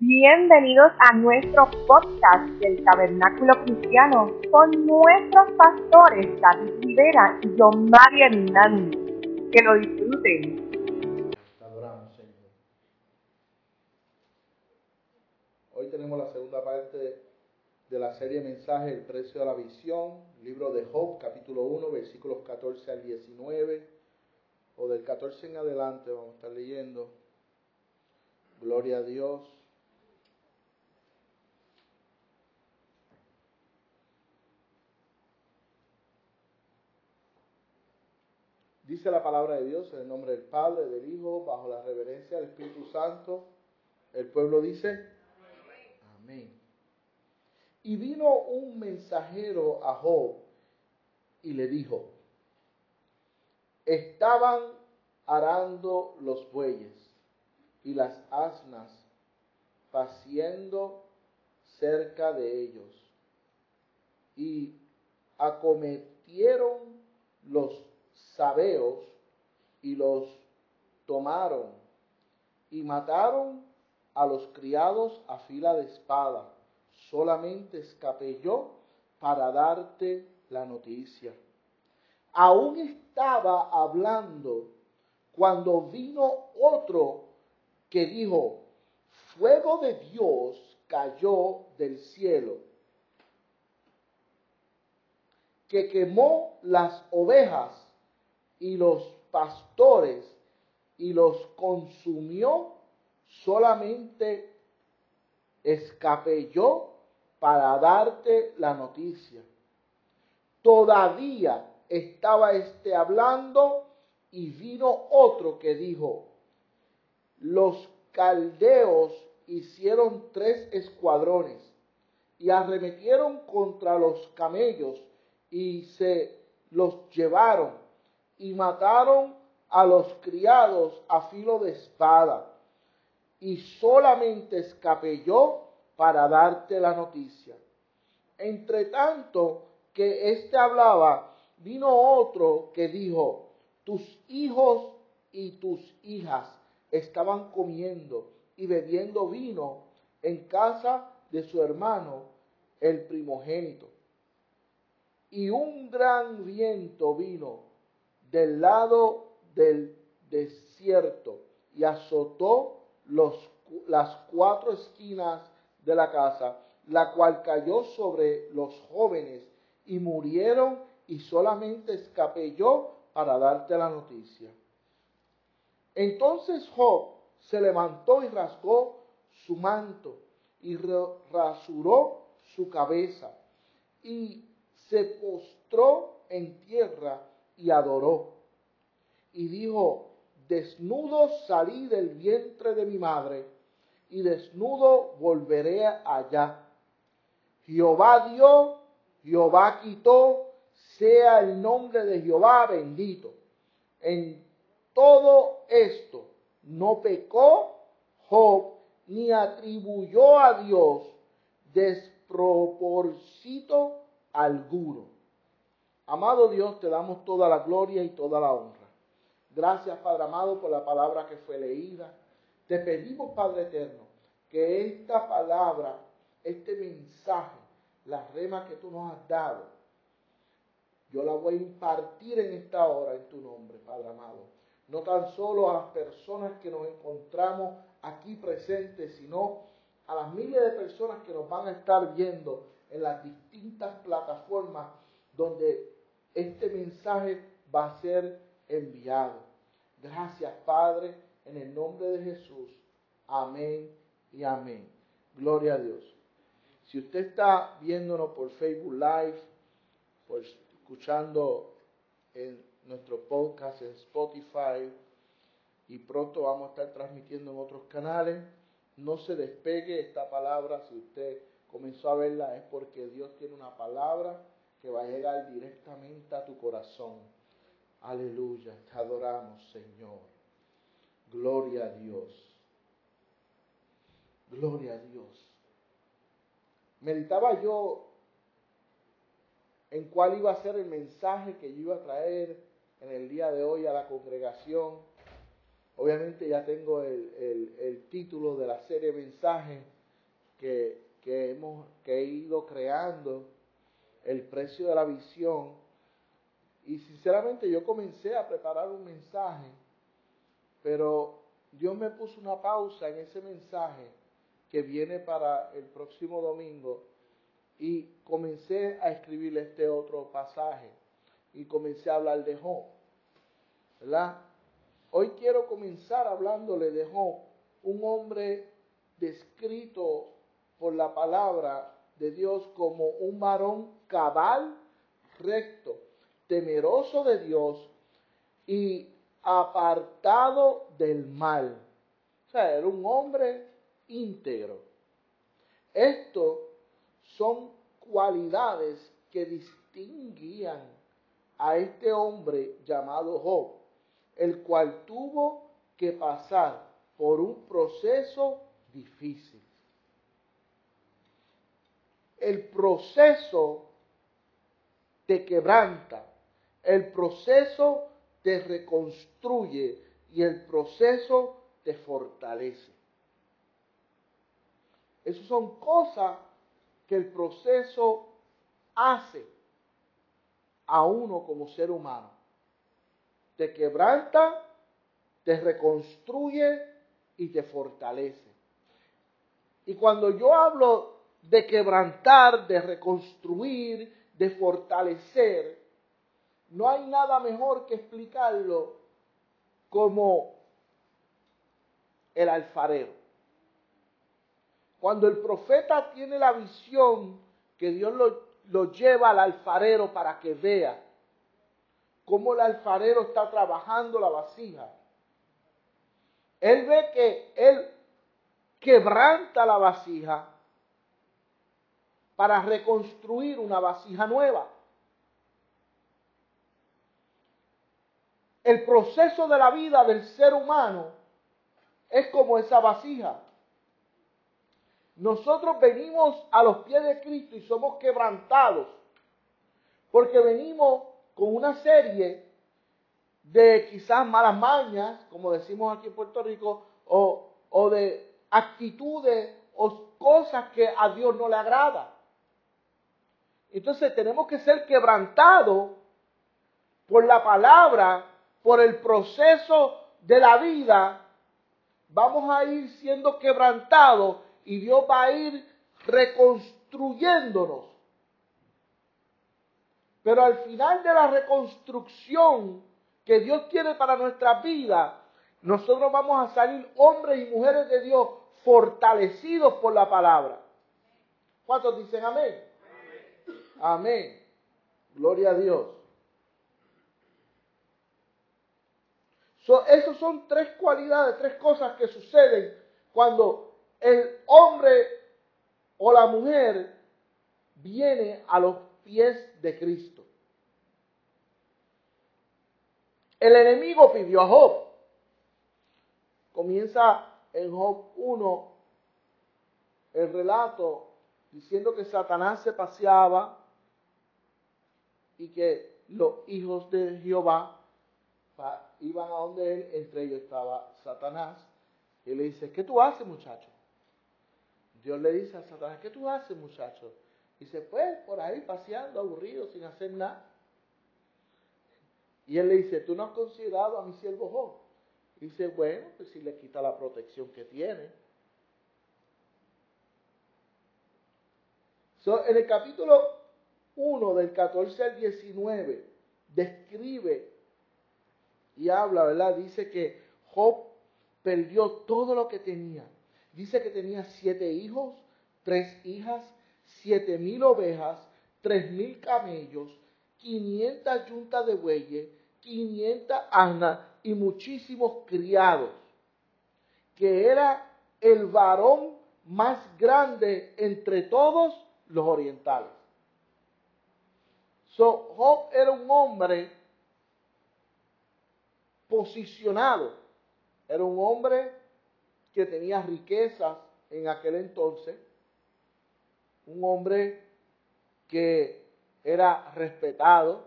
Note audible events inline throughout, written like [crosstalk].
Bienvenidos a nuestro podcast del Tabernáculo Cristiano con nuestros pastores David Rivera y John María Hernández. Que lo disfruten. Adoramos, Señor. Hoy tenemos la segunda parte de la serie Mensaje El precio de la visión, libro de Job, capítulo 1, versículos 14 al 19, o del 14 en adelante vamos a estar leyendo. Gloria a Dios. Dice la palabra de Dios en el nombre del Padre, del Hijo, bajo la reverencia del Espíritu Santo. El pueblo dice, amén. Y vino un mensajero a Job y le dijo, estaban arando los bueyes y las asnas paciendo cerca de ellos y acometieron los sabeos y los tomaron y mataron a los criados a fila de espada. Solamente escapé yo para darte la noticia. Aún estaba hablando cuando vino otro que dijo, fuego de Dios cayó del cielo, que quemó las ovejas y los pastores y los consumió, solamente escapé yo para darte la noticia. Todavía estaba este hablando y vino otro que dijo, los caldeos hicieron tres escuadrones y arremetieron contra los camellos y se los llevaron y mataron a los criados a filo de espada. Y solamente escapé yo para darte la noticia. Entre tanto que éste hablaba, vino otro que dijo, tus hijos y tus hijas estaban comiendo y bebiendo vino en casa de su hermano, el primogénito. Y un gran viento vino del lado del desierto y azotó los, las cuatro esquinas de la casa, la cual cayó sobre los jóvenes y murieron y solamente escapé yo para darte la noticia. Entonces Job se levantó y rasgó su manto y rasuró su cabeza y se postró en tierra y adoró. Y dijo, desnudo salí del vientre de mi madre, y desnudo volveré allá. Jehová dio, Jehová quitó, sea el nombre de Jehová bendito. En todo esto no pecó Job, ni atribuyó a Dios despropósito alguno. Amado Dios, te damos toda la gloria y toda la honra. Gracias, Padre amado, por la palabra que fue leída. Te pedimos, Padre eterno, que esta palabra, este mensaje, la rema que tú nos has dado, yo la voy a impartir en esta hora en tu nombre, Padre amado. No tan solo a las personas que nos encontramos aquí presentes, sino a las miles de personas que nos van a estar viendo en las distintas plataformas donde este mensaje va a ser enviado. Gracias, Padre, en el nombre de Jesús. Amén y amén. Gloria a Dios. Si usted está viéndonos por Facebook Live, por escuchando en nuestro podcast en Spotify y pronto vamos a estar transmitiendo en otros canales, no se despegue esta palabra. Si usted comenzó a verla es porque Dios tiene una palabra que va a llegar directamente a tu corazón. Aleluya, te adoramos, Señor. Gloria a Dios. Gloria a Dios. Meditaba yo en cuál iba a ser el mensaje que yo iba a traer en el día de hoy a la congregación. obviamente ya tengo el, título de la serie mensaje que, que, hemos, que he ido creando, el precio de la visión. Y sinceramente yo comencé a preparar un mensaje, pero Dios me puso una pausa en ese mensaje que viene para el próximo domingo y comencé a escribir este otro pasaje y comencé a hablar de Job. ¿Verdad? Hoy quiero comenzar hablándole de Job, un hombre descrito por la palabra de Dios como un varón cabal, recto, temeroso de Dios y apartado del mal. O sea, era un hombre íntegro. Esto son cualidades que distinguían a este hombre llamado Job, el cual tuvo que pasar por un proceso difícil. El proceso te quebranta, el proceso te reconstruye y el proceso te fortalece. Esas son cosas que el proceso hace a uno como ser humano. Te quebranta, te reconstruye y te fortalece. Y cuando yo hablo de quebrantar, de reconstruir, de fortalecer, no hay nada mejor que explicarlo como el alfarero. Cuando el profeta tiene la visión que Dios lo, lleva al alfarero para que vea cómo el alfarero está trabajando la vasija, él ve que él quebranta la vasija para reconstruir una vasija nueva. El proceso de la vida del ser humano es como esa vasija. Nosotros venimos a los pies de Cristo y somos quebrantados porque venimos con una serie de quizás malas mañas, como decimos aquí en Puerto Rico, o, o de actitudes o cosas que a Dios no le agrada. Entonces tenemos que ser quebrantados por la palabra, por el proceso de la vida. Vamos a ir siendo quebrantados y Dios va a ir reconstruyéndonos. Pero al final de la reconstrucción que Dios tiene para nuestra vida, nosotros vamos a salir hombres y mujeres de Dios fortalecidos por la palabra. ¿Cuántos dicen amén? Amén. Gloria a Dios. So, esas son tres cualidades, tres cosas que suceden cuando el hombre o la mujer viene a los pies de Cristo. El enemigo pidió a Job. Comienza en Job 1 el relato diciendo que Satanás se paseaba y que los hijos de Jehová iban a donde él, entre ellos estaba Satanás, y le dice, ¿qué tú haces muchacho? Dios le dice a Satanás, ¿qué tú haces, muchacho? Dice, pues por ahí paseando, aburrido, sin hacer nada. Y él le dice, ¿tú no has considerado a mi siervo Job? Dice, bueno, pues si le quita la protección que tiene. en el capítulo 1, del 14 al 19, describe y habla, ¿verdad? Dice que Job perdió todo lo que tenía Dice que tenía siete hijos, tres hijas, siete mil ovejas, tres mil camellos, quinientas yuntas de bueyes, quinientas asnas y muchísimos criados, que era el varón más grande entre todos los orientales. So, Job era un hombre posicionado, era un hombre que tenía riquezas en aquel entonces, un hombre que era respetado,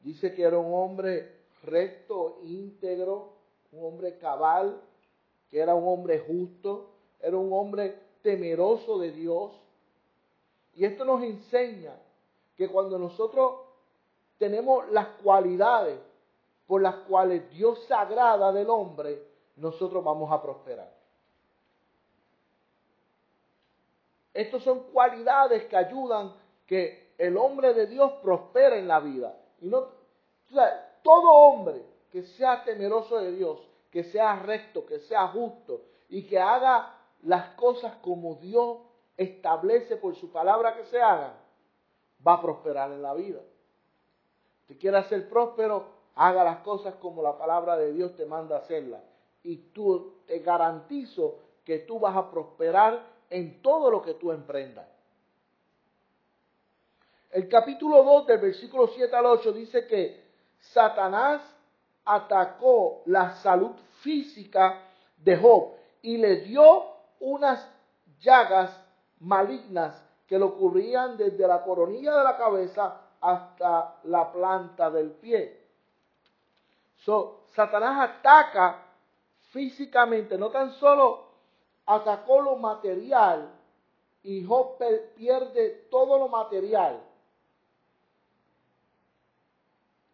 dice que era un hombre recto, íntegro, un hombre cabal, que era un hombre justo, era un hombre temeroso de Dios. Y esto nos enseña que cuando nosotros tenemos las cualidades por las cuales Dios se agrada del hombre, nosotros vamos a prosperar. Estas son cualidades que ayudan que el hombre de Dios prospere en la vida. Y no, todo hombre que sea temeroso de Dios, que sea recto, que sea justo y que haga las cosas como Dios establece por su palabra que se hagan, va a prosperar en la vida. Si quieres ser próspero, haga las cosas como la palabra de Dios te manda hacerlas. Y tú te garantizo que tú vas a prosperar en todo lo que tú emprendas. El capítulo 2 del versículo 7 al 8 dice que Satanás atacó la salud física de Job y le dio unas llagas malignas que lo cubrían desde la coronilla de la cabeza hasta la planta del pie. So, Satanás ataca físicamente, no tan solo atacó lo material y Job pierde todo lo material.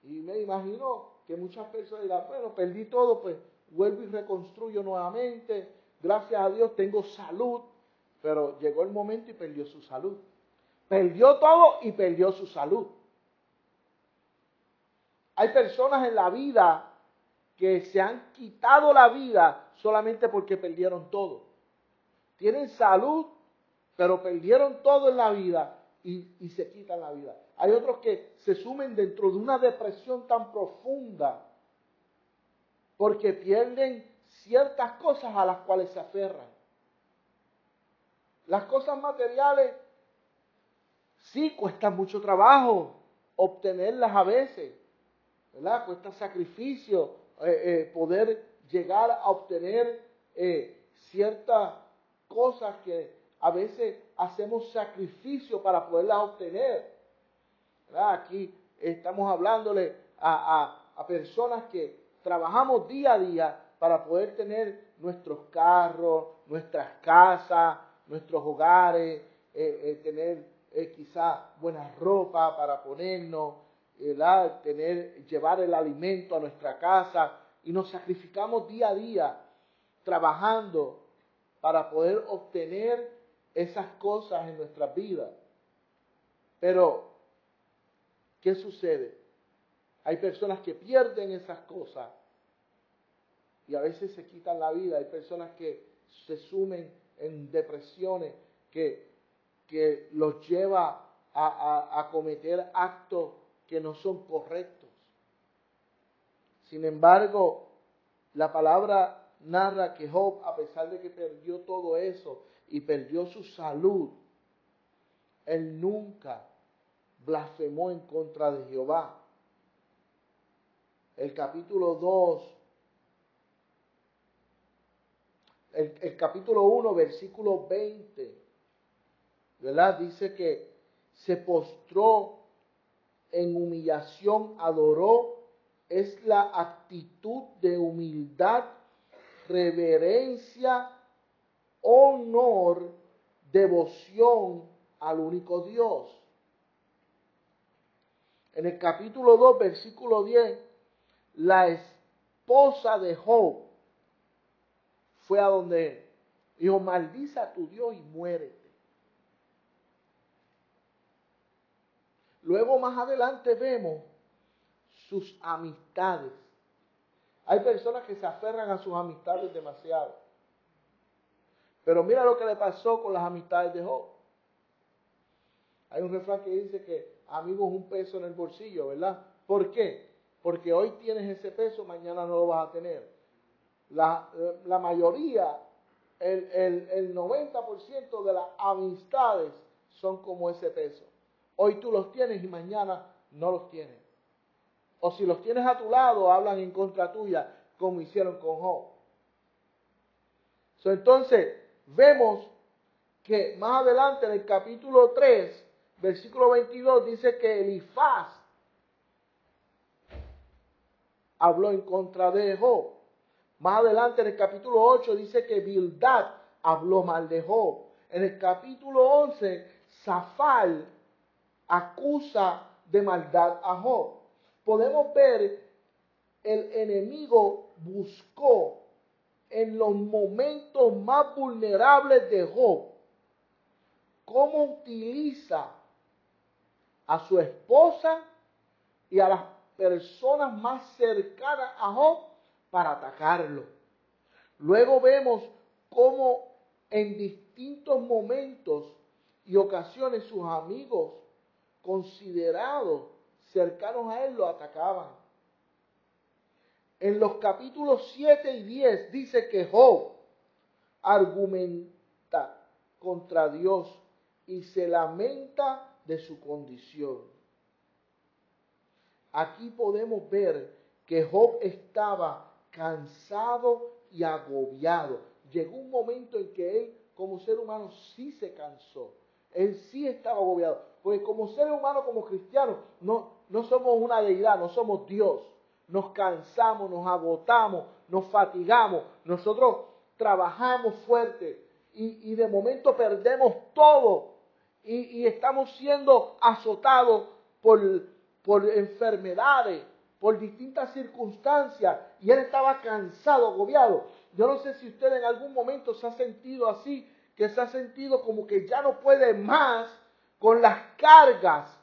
Y me imagino que muchas personas dirán, bueno, perdí todo, pues vuelvo y reconstruyo nuevamente. Gracias a Dios tengo salud, pero llegó el momento y perdió su salud. Perdió todo y perdió su salud. Hay personas en la vida que se han quitado la vida solamente porque perdieron todo. Tienen salud, pero perdieron todo en la vida y, y se quitan la vida. Hay otros que se sumen dentro de una depresión tan profunda porque pierden ciertas cosas a las cuales se aferran. Las cosas materiales sí cuestan mucho trabajo obtenerlas a veces, ¿verdad? Cuesta sacrificio eh, eh, poder llegar a obtener eh, ciertas cosas que a veces hacemos sacrificio para poderlas obtener. Aquí estamos hablándole a, personas que trabajamos día a día para poder tener nuestros carros, nuestras casas, nuestros hogares, tener quizá buena ropa para ponernos, llevar el alimento a nuestra casa y nos sacrificamos día a día trabajando para poder obtener esas cosas en nuestras vidas. Pero, ¿qué sucede? Hay personas que pierden esas cosas y a veces se quitan la vida. Hay personas que se sumen en depresiones que, que los lleva a, a cometer actos que no son correctos. Sin embargo, la palabra narra que Job, a pesar de que perdió todo eso y perdió su salud, él nunca blasfemó en contra de Jehová. El capítulo 2, el, capítulo 1, versículo 20, ¿verdad? Dice que se postró en humillación adoró es la actitud de humildad, reverencia, honor, devoción al único Dios. En el capítulo 2, versículo 10, la esposa de Job fue a donde dijo, maldiza a tu Dios y muere. Luego más adelante vemos sus amistades. Hay personas que se aferran a sus amistades demasiado. Pero mira lo que le pasó con las amistades de Job. Hay un refrán que dice que amigo es un peso en el bolsillo, ¿verdad? ¿Por qué? Porque hoy tienes ese peso, mañana no lo vas a tener. La, la mayoría, el, el, el 90% de las amistades son como ese peso. Hoy tú los tienes y mañana no los tienes. O si los tienes a tu lado, hablan en contra tuya, como hicieron con Job. entonces, vemos que más adelante en el capítulo 3, versículo 22, dice que Elifaz habló en contra de Job. Más adelante en el capítulo 8 dice que Bildad habló mal de Job. En el capítulo 11, Zafal acusa de maldad a Job. Podemos ver el enemigo buscó en los momentos más vulnerables de Job cómo utiliza a su esposa y a las personas más cercanas a Job para atacarlo. Luego vemos cómo en distintos momentos y ocasiones sus amigos considerados cercanos a él lo atacaban. En los capítulos 7 y 10 dice que Job argumenta contra Dios y se lamenta de su condición. Aquí podemos ver que Job estaba cansado y agobiado. Llegó un momento en que él como ser humano sí se cansó. Él sí estaba agobiado. Porque como ser humano, como cristiano, no, no somos una deidad, no somos Dios. Nos cansamos, nos agotamos, nos fatigamos. Nosotros trabajamos fuerte y, de momento perdemos todo y, estamos siendo azotados por, por enfermedades, por distintas circunstancias. Y él estaba cansado, agobiado. Yo no sé si usted en algún momento se ha sentido así, que se ha sentido como que ya no puede más con las cargas.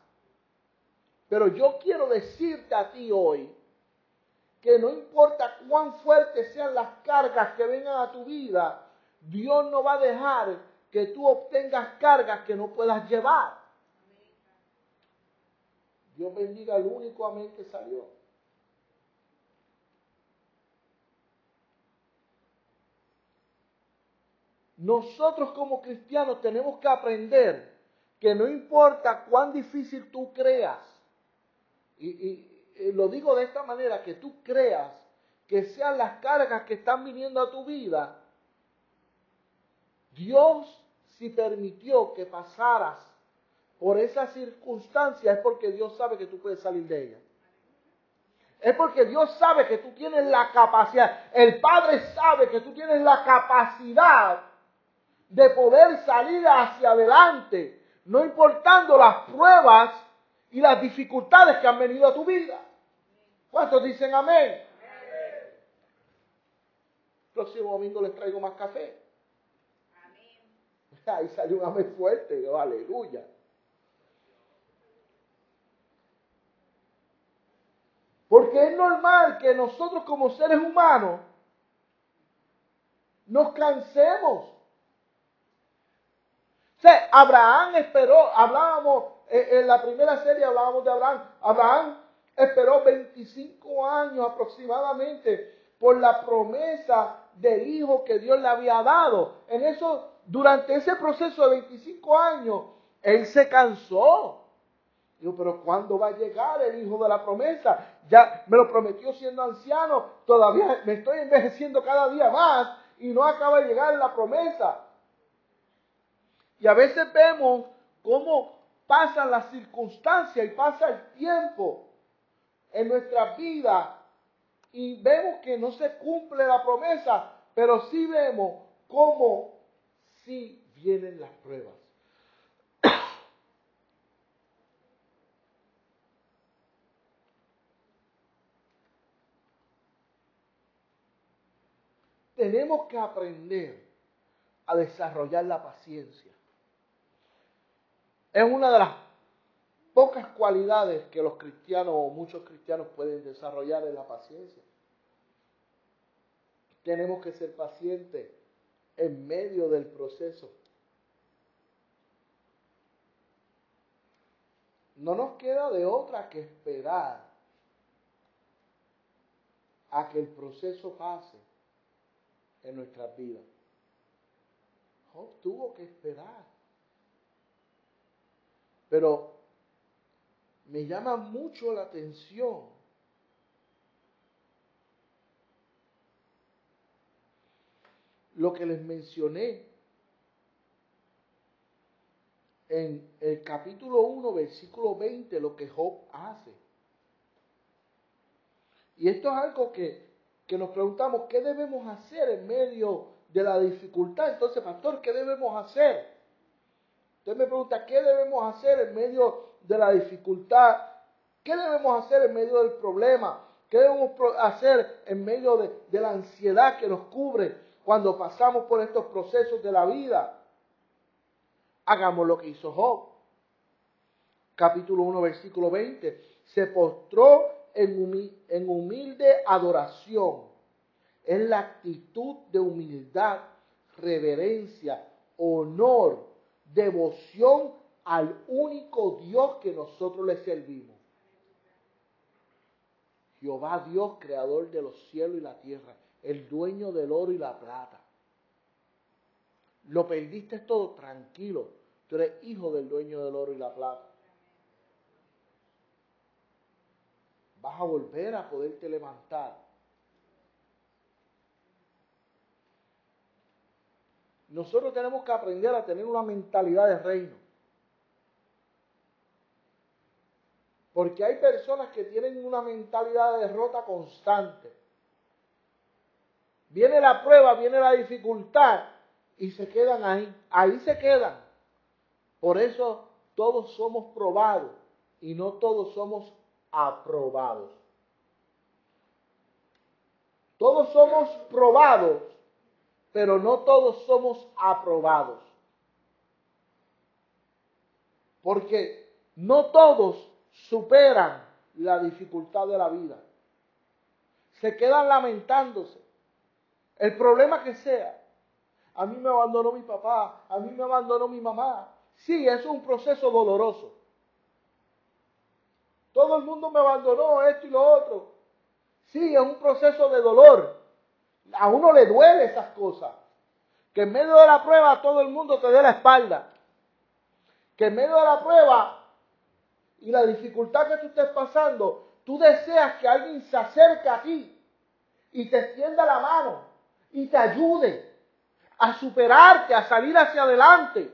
Pero yo quiero decirte a ti hoy que no importa cuán fuertes sean las cargas que vengan a tu vida, Dios no va a dejar que tú obtengas cargas que no puedas llevar. Dios bendiga al único amén que salió. Nosotros como cristianos tenemos que aprender que no importa cuán difícil tú creas, y, lo digo de esta manera, que tú creas que sean las cargas que están viniendo a tu vida, Dios si permitió que pasaras por esa circunstancia es porque Dios sabe que tú puedes salir de ella. Es porque Dios sabe que tú tienes la capacidad. El Padre sabe que tú tienes la capacidad de poder salir hacia adelante, no importando las pruebas y las dificultades que han venido a tu vida. ¿Cuántos dicen amén? Próximo domingo les traigo más café. Ahí salió un amén fuerte, aleluya. Porque es normal que nosotros como seres humanos nos cansemos Abraham esperó, hablábamos en la primera serie, hablábamos de Abraham. Abraham esperó 25 años aproximadamente por la promesa del hijo que Dios le había dado. En eso, durante ese proceso de 25 años, él se cansó. Digo, pero ¿cuándo va a llegar el hijo de la promesa? Ya me lo prometió siendo anciano, todavía me estoy envejeciendo cada día más y no acaba de llegar la promesa. Y a veces vemos cómo pasan las circunstancias y pasa el tiempo en nuestra vida y vemos que no se cumple la promesa, pero sí vemos cómo sí vienen las pruebas. [coughs] Tenemos que aprender a desarrollar la paciencia es una de las pocas cualidades que los cristianos o muchos cristianos pueden desarrollar en la paciencia. Tenemos que ser pacientes en medio del proceso. No nos queda de otra que esperar a que el proceso pase en nuestras vidas. Job tuvo que esperar. Pero me llama mucho la atención lo que les mencioné en el capítulo 1, versículo 20, lo que Job hace. Y esto es algo que que nos preguntamos qué debemos hacer en medio de la dificultad. Entonces, pastor, ¿qué debemos hacer? Usted me pregunta, ¿qué debemos hacer en medio de la dificultad? ¿Qué debemos hacer en medio del problema? ¿Qué debemos hacer en medio de, de la ansiedad que nos cubre cuando pasamos por estos procesos de la vida? Hagamos lo que hizo Job. Capítulo 1, versículo 20. Se postró en, humilde adoración. Es la actitud de humildad, reverencia, honor, devoción al único Dios que nosotros le servimos. Jehová Dios, creador de los cielos y la tierra, el dueño del oro y la plata. Lo perdiste todo tranquilo. Tú eres hijo del dueño del oro y la plata. vas a volver a poderte levantar. Nosotros tenemos que aprender a tener una mentalidad de reino. Porque hay personas que tienen una mentalidad de derrota constante. Viene la prueba, viene la dificultad y se quedan ahí. Ahí se quedan. Por eso todos somos probados y no todos somos aprobados. Todos somos probados, pero no todos somos aprobados. Porque no todos superan la dificultad de la vida. Se quedan lamentándose. El problema que sea. A mí me abandonó mi papá, a mí me abandonó mi mamá. Sí, es un proceso doloroso. Todo el mundo me abandonó, esto y lo otro. Sí, es un proceso de dolor. A uno le duele esas cosas. Que en medio de la prueba todo el mundo te dé la espalda. Que en medio de la prueba y la dificultad que tú estés pasando, tú deseas que alguien se acerque a ti y te extienda la mano y te ayude a superarte, a salir hacia adelante.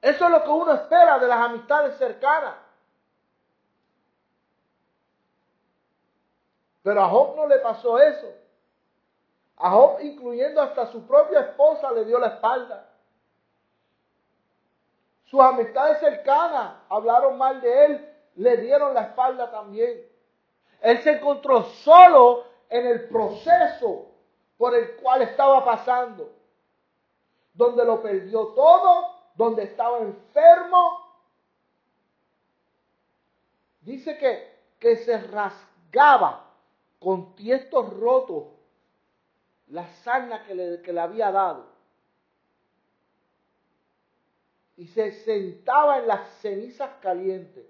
Eso es lo que uno espera de las amistades cercanas. Pero a Job no le pasó eso. A Job, incluyendo hasta su propia esposa, le dio la espalda. Sus amistades cercanas hablaron mal de él, le dieron la espalda también. Él se encontró solo en el proceso por el cual estaba pasando, donde lo perdió todo, donde estaba enfermo. Dice que, que se rasgaba con tiestos rotos la sarna que le, que le había dado. Y se sentaba en las cenizas calientes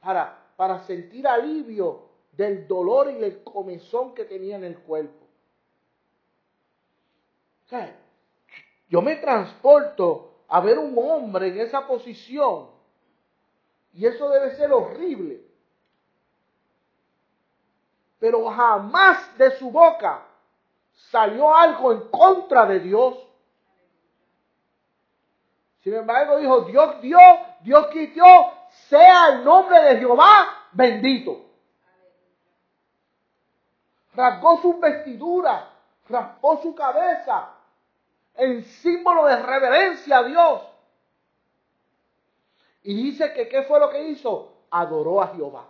para, para sentir alivio del dolor y del comezón que tenía en el cuerpo. yo me transporto a ver un hombre en esa posición y eso debe ser horrible pero jamás de su boca salió algo en contra de Dios. Sin embargo, dijo, Dios dio, Dios quitó, sea el nombre de Jehová bendito. Rasgó su vestidura, raspó su cabeza en símbolo de reverencia a Dios. Y dice que ¿qué fue lo que hizo? Adoró a Jehová.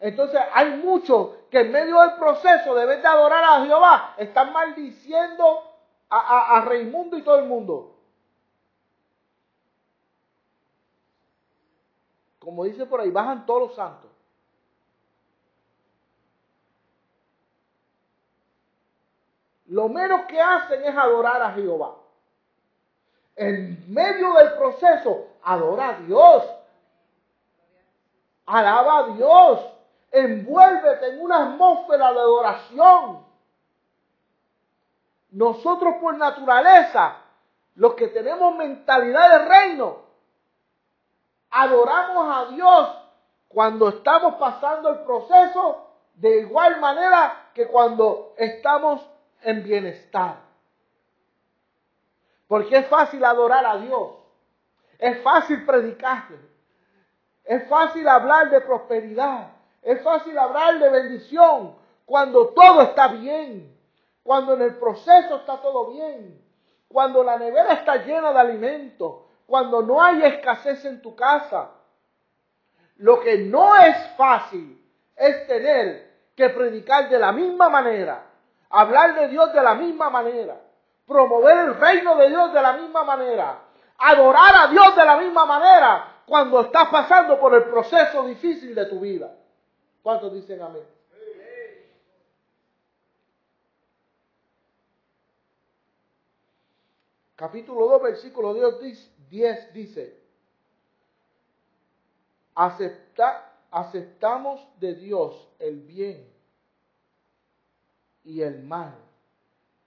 Entonces hay muchos que en medio del proceso de de adorar a Jehová están maldiciendo a, a, Raimundo y todo el mundo. Como dice por ahí, bajan todos los santos. Lo menos que hacen es adorar a Jehová. En medio del proceso, adora a Dios. Alaba a Dios envuélvete en una atmósfera de adoración. Nosotros por naturaleza, los que tenemos mentalidad de reino, adoramos a Dios cuando estamos pasando el proceso de igual manera que cuando estamos en bienestar. Porque es fácil adorar a Dios. Es fácil predicarle. Es fácil hablar de prosperidad. Es fácil hablar de bendición cuando todo está bien, cuando en el proceso está todo bien, cuando la nevera está llena de alimentos, cuando no hay escasez en tu casa. Lo que no es fácil es tener que predicar de la misma manera, hablar de Dios de la misma manera, promover el reino de Dios de la misma manera, adorar a Dios de la misma manera cuando estás pasando por el proceso difícil de tu vida. ¿Cuántos dicen amén? Capítulo 2, versículo 10 dice, Acepta, aceptamos de Dios el bien y el mal.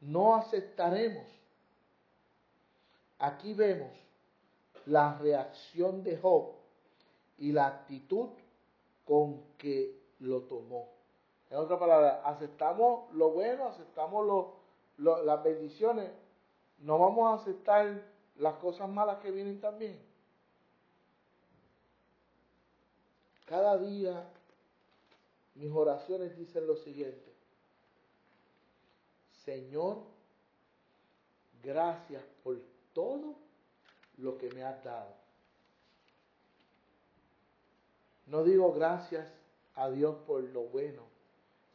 No aceptaremos. Aquí vemos la reacción de Job y la actitud con que lo tomó. En otra palabra, aceptamos lo bueno, aceptamos las bendiciones, no vamos a aceptar las cosas malas que vienen también. Cada día mis oraciones dicen lo siguiente. Señor, gracias por todo lo que me has dado. No digo gracias a Dios por lo bueno,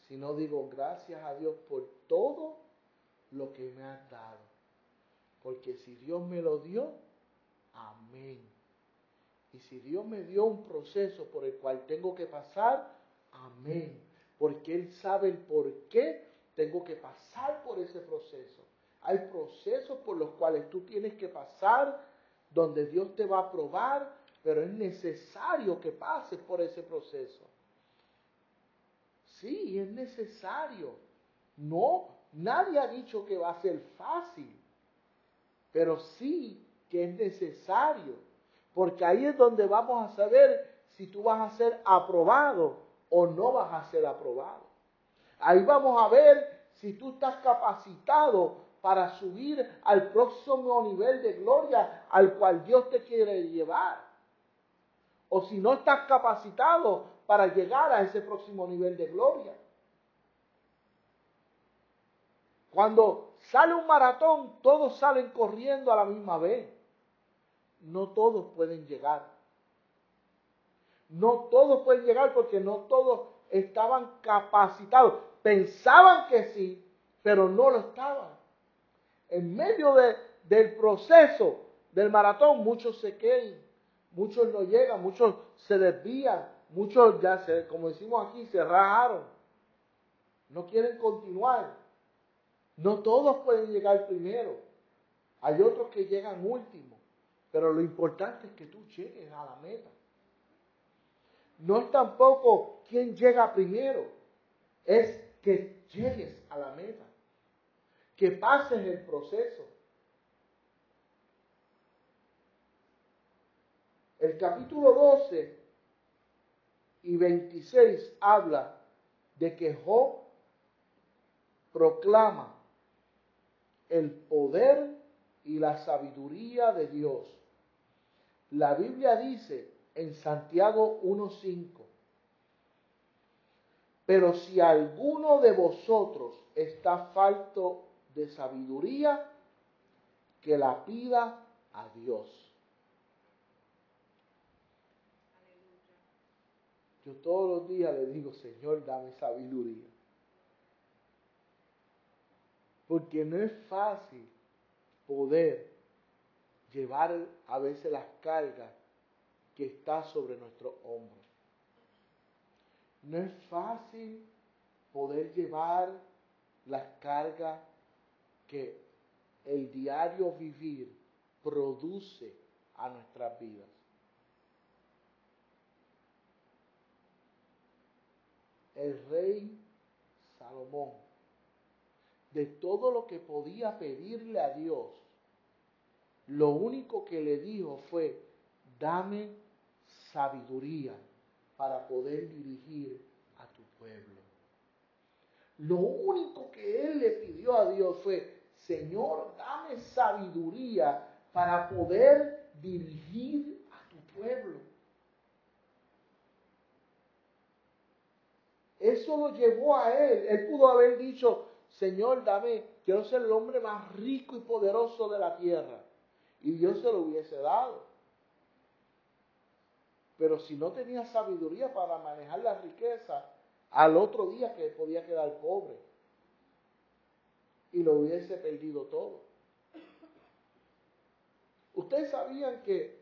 sino digo gracias a Dios por todo lo que me has dado. Porque si Dios me lo dio, amén. Y si Dios me dio un proceso por el cual tengo que pasar, amén. Porque Él sabe el por qué tengo que pasar por ese proceso. Hay procesos por los cuales tú tienes que pasar, donde Dios te va a probar, pero es necesario que pases por ese proceso. Sí, es necesario. No, nadie ha dicho que va a ser fácil, pero sí que es necesario, porque ahí es donde vamos a saber si tú vas a ser aprobado o no vas a ser aprobado. Ahí vamos a ver si tú estás capacitado para subir al próximo nivel de gloria al cual Dios te quiere llevar. O si no estás capacitado para llegar a ese próximo nivel de gloria. Cuando sale un maratón, todos salen corriendo a la misma vez. No todos pueden llegar. No todos pueden llegar porque no todos estaban capacitados. Pensaban que sí, pero no lo estaban. En medio del proceso del maratón, muchos se quedan, muchos no llegan, muchos se desvían, muchos ya se, como decimos aquí, se rajaron. No quieren continuar. No todos pueden llegar primero. Hay otros que llegan último. Pero lo importante es que tú llegues a la meta. No es tampoco quién llega primero. Es que llegues a la meta que pases el proceso. El capítulo 12 y 26 habla de que Job proclama el poder y la sabiduría de Dios. La Biblia dice en Santiago 1.5, pero si alguno de vosotros está falto de sabiduría que la pida a Dios. Yo todos los días le digo, Señor, dame sabiduría. Porque no es fácil poder llevar a veces las cargas que está sobre nuestro hombro. No es fácil poder llevar las cargas que el diario vivir produce a nuestras vidas. El rey Salomón, de todo lo que podía pedirle a Dios, lo único que le dijo fue, dame sabiduría para poder dirigir a tu pueblo. Lo único que él le pidió a Dios fue, Señor, dame sabiduría para poder dirigir a tu pueblo. Eso lo llevó a él. Él pudo haber dicho, Señor, dame, quiero ser el hombre más rico y poderoso de la tierra. Y Dios se lo hubiese dado. Pero si no tenía sabiduría para manejar la riqueza, al otro día que podía quedar pobre. Y lo hubiese perdido todo. Ustedes sabían que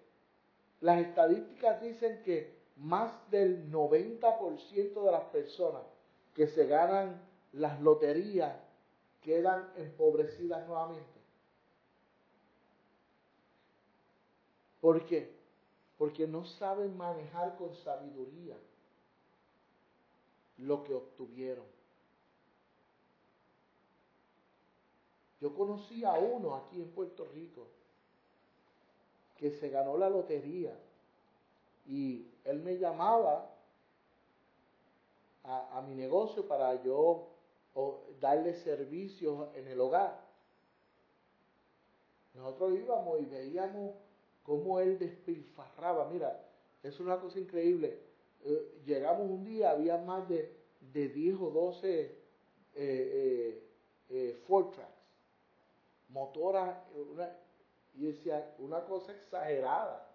las estadísticas dicen que más del 90% de las personas que se ganan las loterías quedan empobrecidas nuevamente. ¿Por qué? Porque no saben manejar con sabiduría lo que obtuvieron. Yo conocí a uno aquí en Puerto Rico que se ganó la lotería y él me llamaba a, mi negocio para yo darle servicios en el hogar. Nosotros íbamos y veíamos cómo él despilfarraba. Mira, es una cosa increíble. Eh, llegamos un día, había más de, de 10 o 12 eh, eh, eh, Ford Tracks, motoras, y decía una cosa exagerada.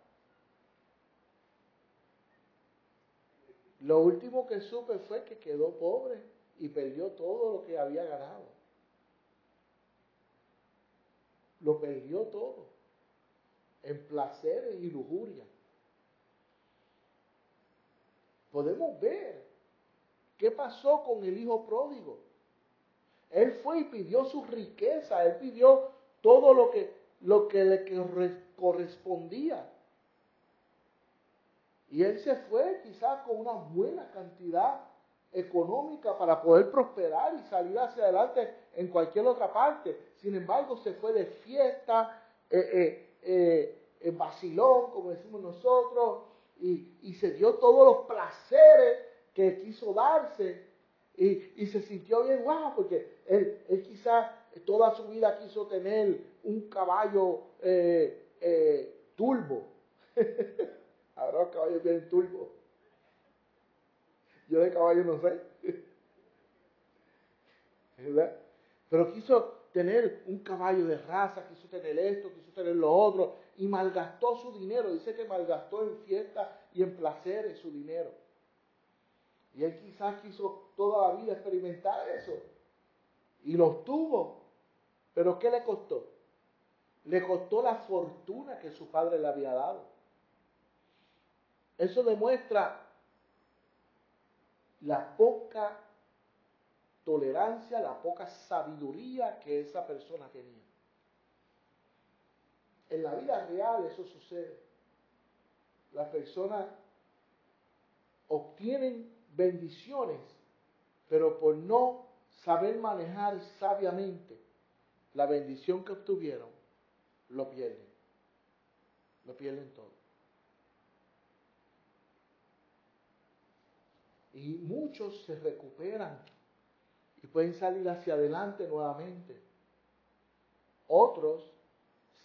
Lo último que supe fue que quedó pobre y perdió todo lo que había ganado. Lo perdió todo en placeres y lujuria. Podemos ver qué pasó con el hijo pródigo. Él fue y pidió su riqueza, él pidió todo lo que, lo que le correspondía. Y él se fue quizás con una buena cantidad económica para poder prosperar y salir hacia adelante en cualquier otra parte. Sin embargo, se fue de fiesta, eh, eh, eh, vacilón, como decimos nosotros, y, se dio todos los placeres que quiso darse y, se sintió bien guau, porque él, él quizás toda su vida quiso tener un caballo turbo. [laughs] Ahora los caballos tienen turbo. Yo de caballo no sé. [laughs] ¿Verdad? Pero quiso tener un caballo de raza, quiso tener esto, quiso tener lo otro, y malgastó su dinero. Dice que malgastó en fiestas y en placeres su dinero. Y él quizás quiso toda la vida experimentar eso. Y lo obtuvo. Pero ¿qué le costó? Le costó la fortuna que su padre le había dado. Eso demuestra la poca tolerancia, la poca sabiduría que esa persona tenía. En la vida real eso sucede. Las personas obtienen bendiciones, pero por no saber manejar sabiamente la bendición que obtuvieron, lo pierden. Lo pierden todo. Y muchos se recuperan y pueden salir hacia adelante nuevamente. Otros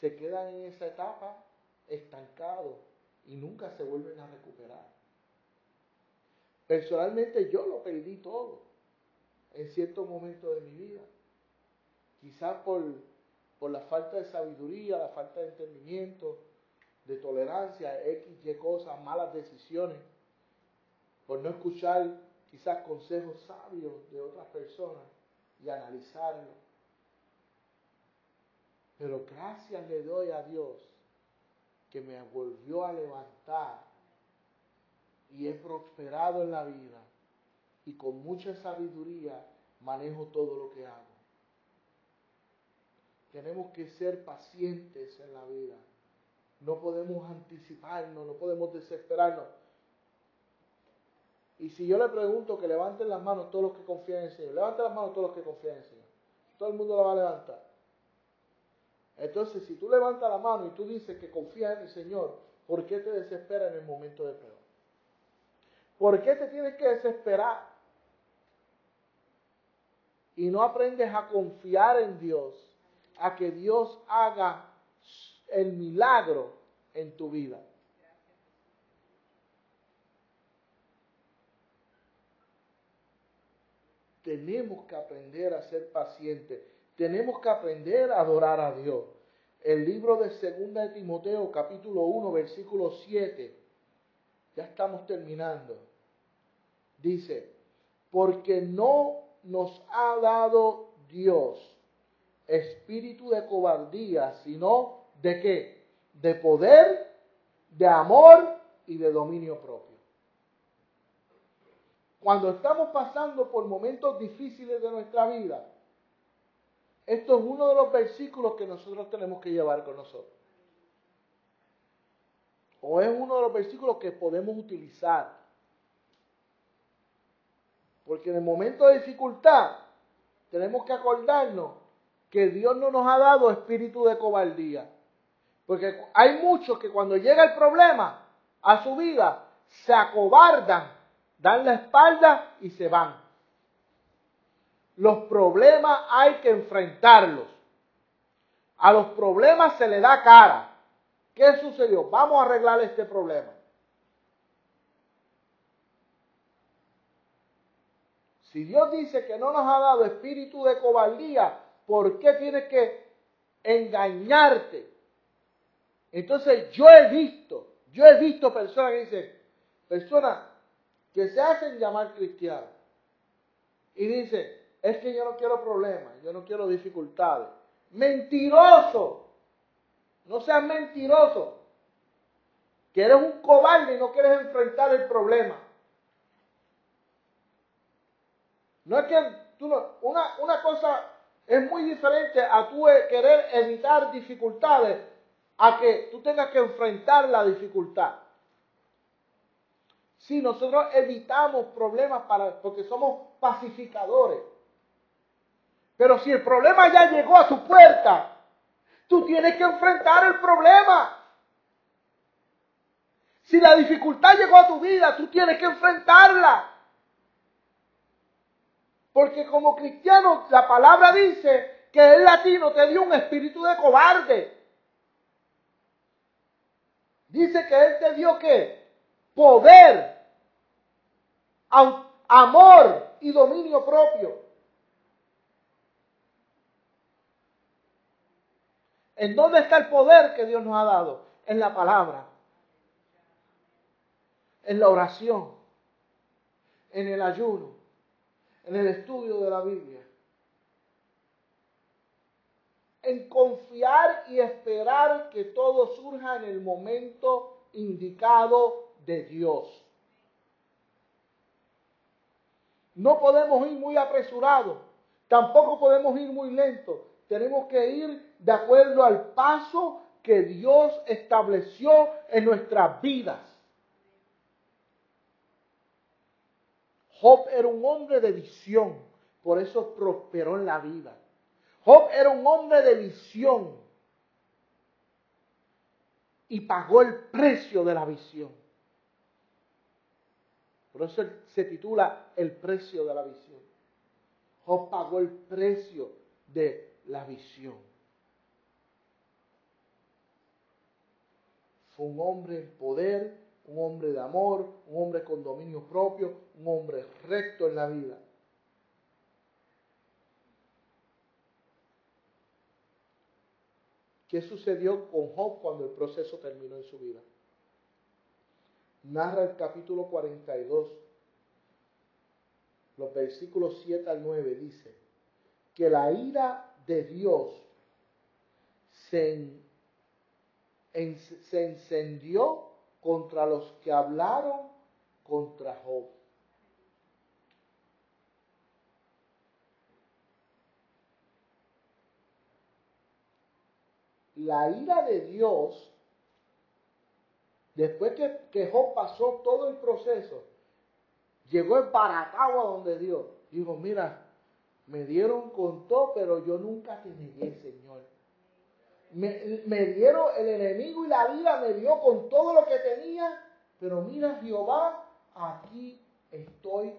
se quedan en esa etapa estancados y nunca se vuelven a recuperar. Personalmente yo lo perdí todo en cierto momento de mi vida. Quizás por, por la falta de sabiduría, la falta de entendimiento, de tolerancia, X, Y cosas, malas decisiones por no escuchar quizás consejos sabios de otras personas y analizarlo. Pero gracias le doy a Dios que me volvió a levantar y he prosperado en la vida y con mucha sabiduría manejo todo lo que hago. Tenemos que ser pacientes en la vida. No podemos anticiparnos, no podemos desesperarnos. Y si yo le pregunto que levanten las manos todos los que confían en el Señor, levanten las manos todos los que confían en el Señor. Todo el mundo la va a levantar. Entonces, si tú levantas la mano y tú dices que confías en el Señor, ¿por qué te desesperas en el momento de prueba? ¿Por qué te tienes que desesperar? Y no aprendes a confiar en Dios, a que Dios haga el milagro en tu vida. Tenemos que aprender a ser pacientes. Tenemos que aprender a adorar a Dios. El libro de Segunda de Timoteo, capítulo 1, versículo 7. Ya estamos terminando. Dice, porque no nos ha dado Dios espíritu de cobardía, sino de qué? De poder, de amor y de dominio propio. Cuando estamos pasando por momentos difíciles de nuestra vida, esto es uno de los versículos que nosotros tenemos que llevar con nosotros. O es uno de los versículos que podemos utilizar. Porque en el momento de dificultad tenemos que acordarnos que Dios no nos ha dado espíritu de cobardía. Porque hay muchos que cuando llega el problema a su vida se acobardan, dan la espalda y se van. Los problemas hay que enfrentarlos. A los problemas se le da cara. ¿Qué sucedió? Vamos a arreglar este problema. Si Dios dice que no nos ha dado espíritu de cobardía, ¿por qué tienes que engañarte? Entonces yo he visto, yo he visto personas que dicen, personas que se hacen llamar cristianos y dicen, es que yo no quiero problemas, yo no quiero dificultades. Mentiroso, no seas mentiroso, que eres un cobarde y no quieres enfrentar el problema. No es que tú no, una, una cosa es muy diferente a tú querer evitar dificultades a que tú tengas que enfrentar la dificultad. Si nosotros evitamos problemas para, porque somos pacificadores. Pero si el problema ya llegó a tu puerta, tú tienes que enfrentar el problema. Si la dificultad llegó a tu vida, tú tienes que enfrentarla. Porque como cristiano la palabra dice que el latino te dio un espíritu de cobarde. Dice que Él te dio qué? Poder, amor y dominio propio. ¿En dónde está el poder que Dios nos ha dado? En la palabra, en la oración, en el ayuno, en el estudio de la Biblia. En confiar y esperar que todo surja en el momento indicado de Dios. No podemos ir muy apresurados, tampoco podemos ir muy lentos. Tenemos que ir de acuerdo al paso que Dios estableció en nuestras vidas. Job era un hombre de visión, por eso prosperó en la vida. Job era un hombre de visión y pagó el precio de la visión. Por eso se titula El precio de la visión. Job pagó el precio de la visión. Fue un hombre en poder, un hombre de amor, un hombre con dominio propio, un hombre recto en la vida. ¿Qué sucedió con Job cuando el proceso terminó en su vida? Narra el capítulo 42, los versículos 7 al 9, dice que la ira de Dios se, se encendió contra los que hablaron contra Job. La ira de Dios, después que, Job pasó todo el proceso, llegó en Paracagua donde Dios. Dijo, mira, me dieron con todo, pero yo nunca te negué, Señor me, dieron el enemigo y la vida me dio con todo lo que tenía, pero mira Jehová, aquí estoy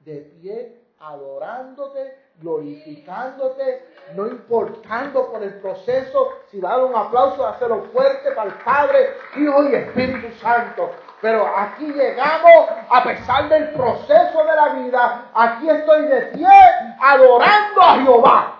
de pie adorándote, glorificándote, no importando por el proceso, si dar un aplauso, hacerlo fuerte para el Padre, Hijo y Espíritu Santo. Pero aquí llegamos, a pesar del proceso de la vida, aquí estoy de pie adorando a Jehová.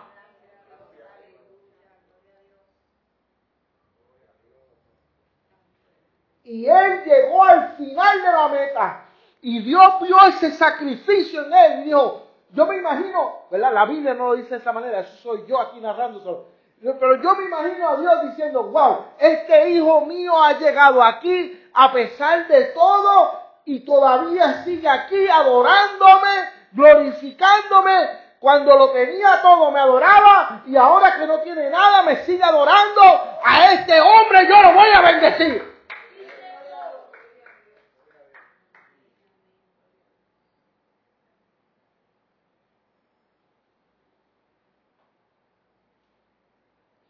Y él llegó al final de la meta. Y Dios vio ese sacrificio en él y dijo, yo me imagino, ¿verdad? La Biblia no lo dice de esa manera, eso soy yo aquí narrando solo. Pero yo me imagino a Dios diciendo, wow, este hijo mío ha llegado aquí a pesar de todo y todavía sigue aquí adorándome, glorificándome. Cuando lo tenía todo me adoraba y ahora que no tiene nada me sigue adorando. A este hombre yo lo voy a bendecir.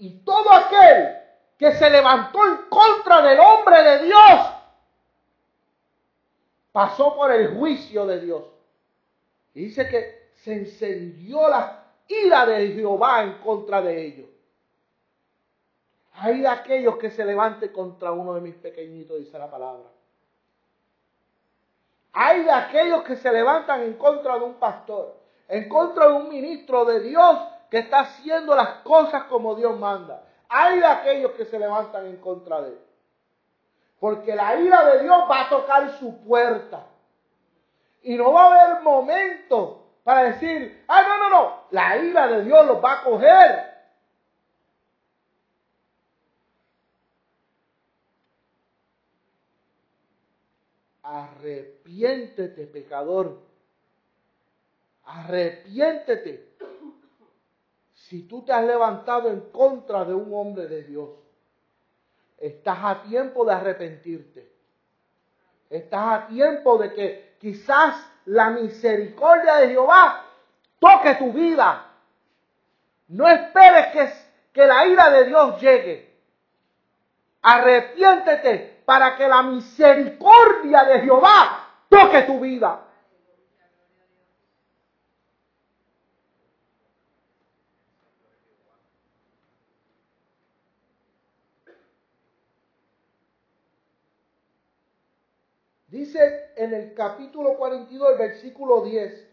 Y todo aquel que se levantó en contra del hombre de Dios pasó por el juicio de Dios. Y dice que se encendió la ira de Jehová en contra de ellos. Hay de aquellos que se levanten contra uno de mis pequeñitos, dice la palabra. Hay de aquellos que se levantan en contra de un pastor, en contra de un ministro de Dios que está haciendo las cosas como Dios manda. Hay de aquellos que se levantan en contra de él. Porque la ira de Dios va a tocar su puerta. Y no va a haber momento para decir, ah, no, no, no, la ira de Dios los va a coger. Arrepiéntete, pecador. Arrepiéntete si tú te has levantado en contra de un hombre de Dios, estás a tiempo de arrepentirte. Estás a tiempo de que quizás la misericordia de Jehová toque tu vida. No esperes que, que la ira de Dios llegue. Arrepiéntete para que la misericordia de Jehová toque tu vida. Dice en el capítulo 42, el versículo 10,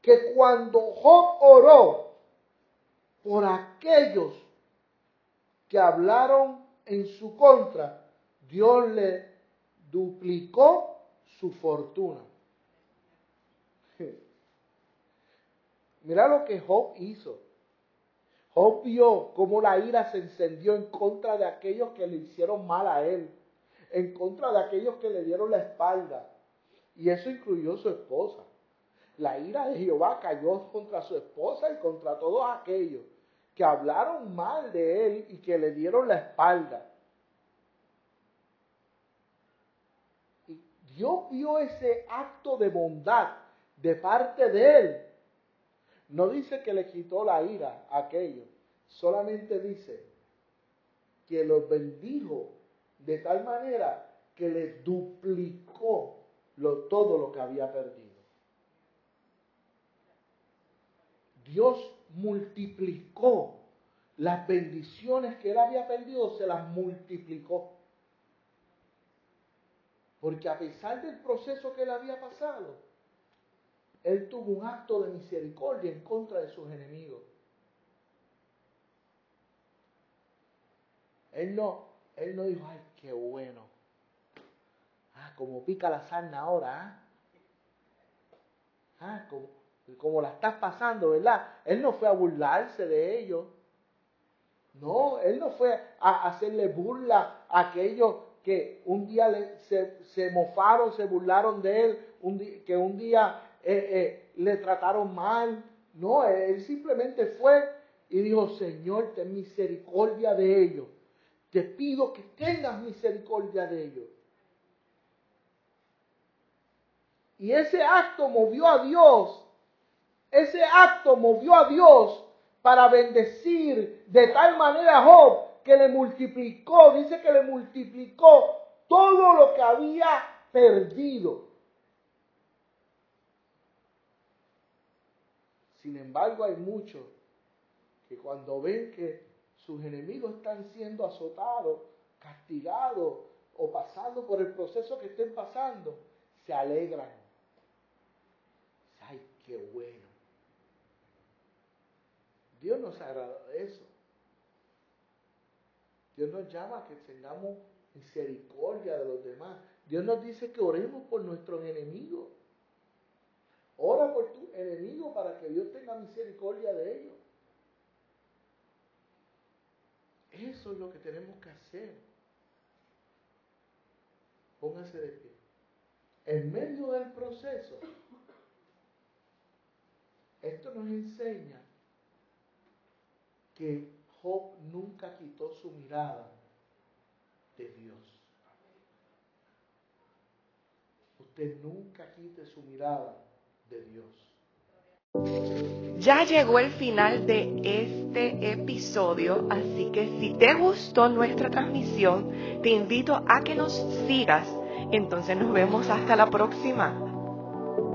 que cuando Job oró por aquellos que hablaron en su contra, Dios le duplicó su fortuna. [laughs] Mira lo que Job hizo. Job vio cómo la ira se encendió en contra de aquellos que le hicieron mal a él en contra de aquellos que le dieron la espalda. Y eso incluyó su esposa. La ira de Jehová cayó contra su esposa y contra todos aquellos que hablaron mal de él y que le dieron la espalda. Y Dios vio ese acto de bondad de parte de él. No dice que le quitó la ira a aquellos, solamente dice que los bendijo de tal manera que le duplicó todo lo que había perdido. Dios multiplicó las bendiciones que él había perdido, se las multiplicó. Porque a pesar del proceso que él había pasado, él tuvo un acto de misericordia en contra de sus enemigos. Él no, él no dijo, ay, qué bueno. Ah, como pica la sarna ahora, ¿ah? ah como, la estás pasando, ¿verdad? Él no fue a burlarse de ellos. No, él no fue a hacerle burla a aquellos que un día se, mofaron, se burlaron de él, que un día eh, eh, le trataron mal. No, él simplemente fue y dijo, Señor, ten misericordia de ellos te pido que tengas misericordia de ellos. Y ese acto movió a Dios, ese acto movió a Dios para bendecir de tal manera a Job que le multiplicó, dice que le multiplicó todo lo que había perdido. Sin embargo, hay muchos que cuando ven que sus enemigos están siendo azotados, castigados o pasando por el proceso que estén pasando, se alegran. ¡Ay, qué bueno! Dios nos agrada eso. Dios nos llama a que tengamos misericordia de los demás. Dios nos dice que oremos por nuestros enemigos. Ora por tu enemigo para que Dios tenga misericordia de ellos. Eso es lo que tenemos que hacer. Póngase de pie. En medio del proceso, esto nos enseña que Job nunca quitó su mirada de Dios. Usted nunca quite su mirada de Dios. Ya llegó el final de este episodio, así que si te gustó nuestra transmisión, te invito a que nos sigas. Entonces nos vemos hasta la próxima.